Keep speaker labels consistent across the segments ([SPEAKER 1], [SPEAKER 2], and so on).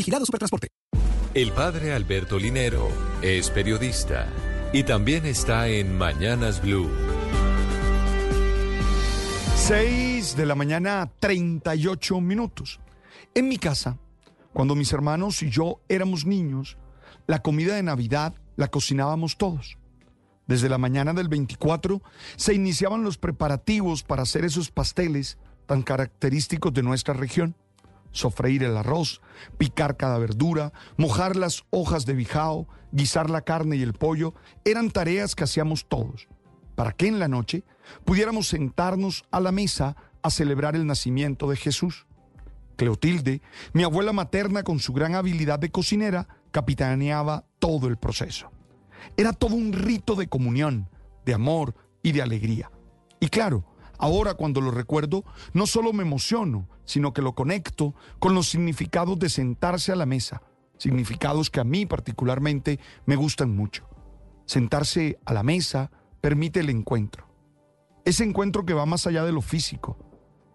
[SPEAKER 1] Vigilado Supertransporte.
[SPEAKER 2] El padre Alberto Linero es periodista y también está en Mañanas Blue.
[SPEAKER 3] 6 de la mañana, 38 minutos. En mi casa, cuando mis hermanos y yo éramos niños, la comida de Navidad la cocinábamos todos. Desde la mañana del 24 se iniciaban los preparativos para hacer esos pasteles tan característicos de nuestra región. Sofreír el arroz, picar cada verdura, mojar las hojas de bijao, guisar la carne y el pollo, eran tareas que hacíamos todos, para que en la noche pudiéramos sentarnos a la mesa a celebrar el nacimiento de Jesús. Cleotilde, mi abuela materna con su gran habilidad de cocinera, capitaneaba todo el proceso. Era todo un rito de comunión, de amor y de alegría. Y claro, ahora cuando lo recuerdo, no solo me emociono, sino que lo conecto con los significados de sentarse a la mesa, significados que a mí particularmente me gustan mucho. Sentarse a la mesa permite el encuentro. Ese encuentro que va más allá de lo físico,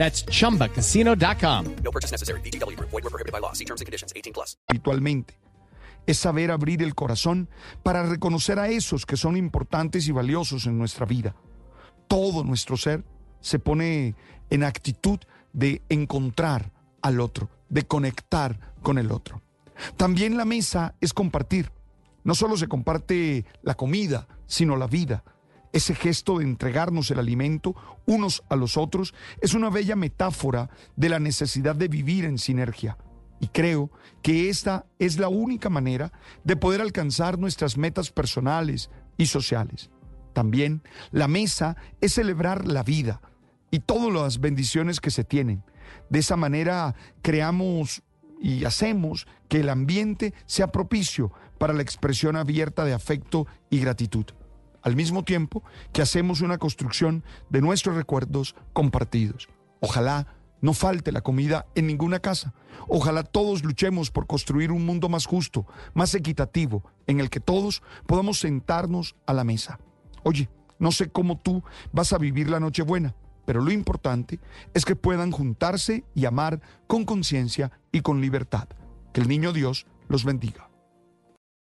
[SPEAKER 4] That's chumbacasino.com.
[SPEAKER 5] No purchase necessary. BGW. Void were prohibited by law. See terms and conditions 18 plus.
[SPEAKER 3] Habitualmente es saber abrir el corazón para reconocer a esos que son importantes y valiosos en nuestra vida. Todo nuestro ser se pone en actitud de encontrar al otro, de conectar con el otro. También la mesa es compartir. No solo se comparte la comida, sino la vida ese gesto de entregarnos el alimento unos a los otros es una bella metáfora de la necesidad de vivir en sinergia. Y creo que esta es la única manera de poder alcanzar nuestras metas personales y sociales. También la mesa es celebrar la vida y todas las bendiciones que se tienen. De esa manera creamos y hacemos que el ambiente sea propicio para la expresión abierta de afecto y gratitud al mismo tiempo que hacemos una construcción de nuestros recuerdos compartidos. Ojalá no falte la comida en ninguna casa. Ojalá todos luchemos por construir un mundo más justo, más equitativo, en el que todos podamos sentarnos a la mesa. Oye, no sé cómo tú vas a vivir la Nochebuena, pero lo importante es que puedan juntarse y amar con conciencia y con libertad. Que el niño Dios los bendiga.